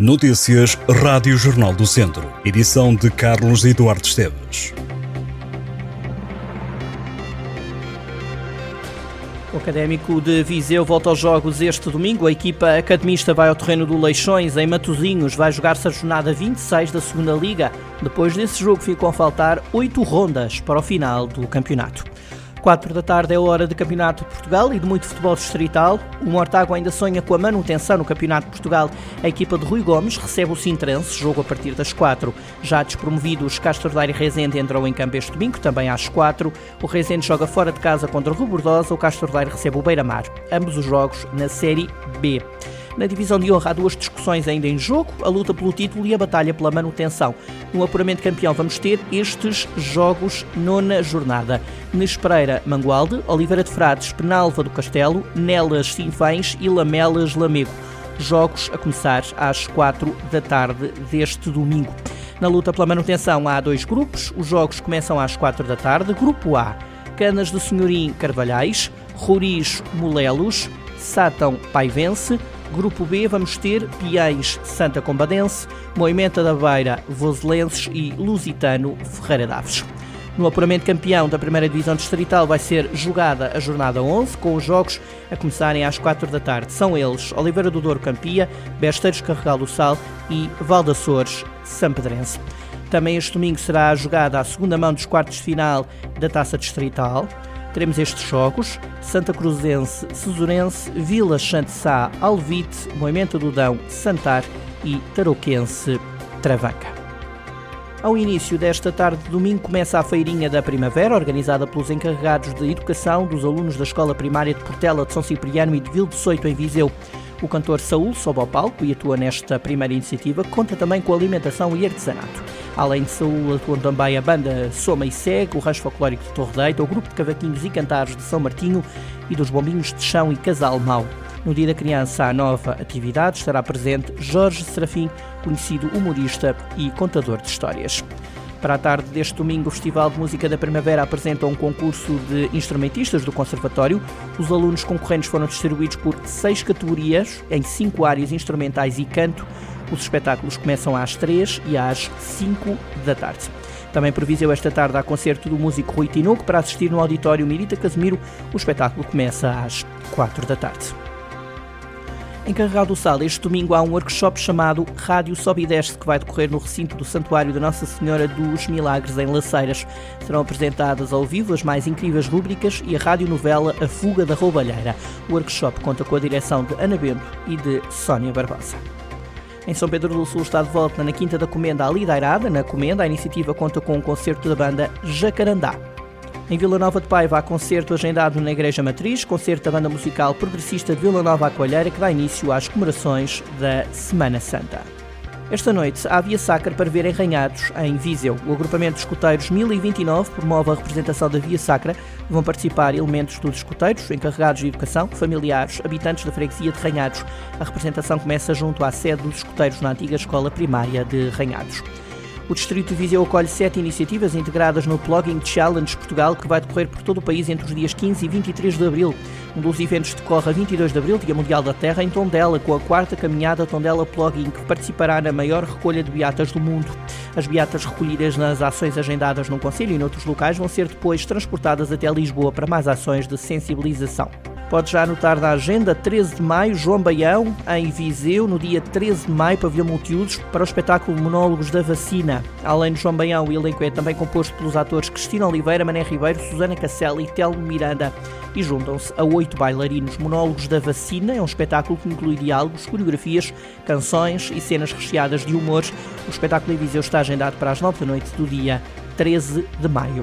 Notícias Rádio Jornal do Centro. Edição de Carlos Eduardo Esteves. O Académico de Viseu volta aos jogos este domingo. A equipa academista vai ao terreno do Leixões, em Matosinhos. Vai jogar-se a jornada 26 da Segunda Liga. Depois desse jogo ficam a faltar oito rondas para o final do campeonato. 4 da tarde é hora de Campeonato de Portugal e de muito futebol distrital. O Mortágua ainda sonha com a manutenção no Campeonato de Portugal. A equipa de Rui Gomes recebe o Sintrense, jogo a partir das 4. Já despromovidos, Castro Daire e Rezende entram em campo este domingo, também às 4. O Rezende joga fora de casa contra o Robordosa, o Castro Daire recebe o Beira-Mar. Ambos os jogos na Série B. Na divisão de honra há duas discussões ainda em jogo, a luta pelo título e a batalha pela manutenção. No apuramento campeão vamos ter estes jogos nona jornada. Nes Pereira, Mangualde, Oliveira de Frades, Penalva do Castelo, Nelas, Sinfães e Lamelas, Lamego. Jogos a começar às quatro da tarde deste domingo. Na luta pela manutenção há dois grupos. Os jogos começam às quatro da tarde. Grupo A, Canas do Senhorim Carvalhais, Roriz Molelos, Sátão Paivense, Grupo B vamos ter Piães Santa Combadense, Moimenta da Beira Voselenses e Lusitano Ferreira Daves. No apuramento campeão da primeira divisão distrital vai ser jogada a jornada 11, com os jogos a começarem às 4 da tarde. São eles Oliveira do Douro Campia, Besteiros Carregal do Sal e Valdaçores Sampedrense. Também este domingo será jogada a segunda mão dos quartos de final da Taça Distrital. Teremos estes jogos: Santa Cruzense, Cesurense, Vila Santissá, Alvite, Moimenta do Dão, Santar e Tarouquense, Travanca. Ao início desta tarde de domingo começa a Feirinha da Primavera, organizada pelos encarregados de educação dos alunos da Escola Primária de Portela de São Cipriano e de Vil de Soito, em Viseu. O cantor Saúl sobe ao palco e atua nesta primeira iniciativa, conta também com alimentação e artesanato. Além de Saúl, atuam também a banda Soma e Segue, o Rancho Folclórico de Torredeita, o grupo de cavaquinhos e cantares de São Martinho e dos Bombinhos de Chão e Casal Mau. No Dia da Criança, a nova atividade estará presente Jorge Serafim, conhecido humorista e contador de histórias. Para a tarde deste domingo, o Festival de Música da Primavera apresenta um concurso de instrumentistas do Conservatório. Os alunos concorrentes foram distribuídos por seis categorias, em cinco áreas instrumentais e canto. Os espetáculos começam às três e às cinco da tarde. Também previseu esta tarde há concerto do músico Rui Tinoco para assistir no auditório Mirita Casemiro. O espetáculo começa às quatro da tarde. Em do Sal, este domingo há um workshop chamado Rádio Sobe e Desce, que vai decorrer no recinto do Santuário de Nossa Senhora dos Milagres, em Laceiras. Serão apresentadas ao vivo as mais incríveis rúbricas e a radionovela A Fuga da Roubalheira. O workshop conta com a direção de Ana Bento e de Sónia Barbosa. Em São Pedro do Sul está de volta na Quinta da Comenda a Lidairada. Na Comenda, a iniciativa conta com um concerto da banda Jacarandá. Em Vila Nova de Paiva há concerto agendado na Igreja Matriz, concerto da banda musical progressista de Vila Nova Coalheira, que dá início às comemorações da Semana Santa. Esta noite há Via Sacra para ver Ranhados, em Viseu. O agrupamento de escuteiros 1029 promove a representação da Via Sacra. Vão participar elementos dos escuteiros, encarregados de educação, familiares, habitantes da freguesia de Ranhados. A representação começa junto à sede dos escuteiros na antiga escola primária de Ranhados. O Distrito de Viseu acolhe sete iniciativas integradas no Plugging Challenge Portugal, que vai decorrer por todo o país entre os dias 15 e 23 de abril. Um dos eventos decorre a 22 de abril, Dia Mundial da Terra, em Tondela, com a quarta caminhada Tondela Plugging, que participará na maior recolha de beatas do mundo. As beatas recolhidas nas ações agendadas no Conselho e noutros locais vão ser depois transportadas até Lisboa para mais ações de sensibilização. Pode já anotar na agenda 13 de maio, João Baião, em Viseu, no dia 13 de maio, Pavilhão Multiusos, para o espetáculo Monólogos da Vacina. Além de João Baião, o elenco é também composto pelos atores Cristina Oliveira, Mané Ribeiro, Susana Casselli e Telmo Miranda. E juntam-se a oito bailarinos. Monólogos da Vacina é um espetáculo que inclui diálogos, coreografias, canções e cenas recheadas de humores. O espetáculo em Viseu está agendado para as 9 da noite do dia 13 de maio.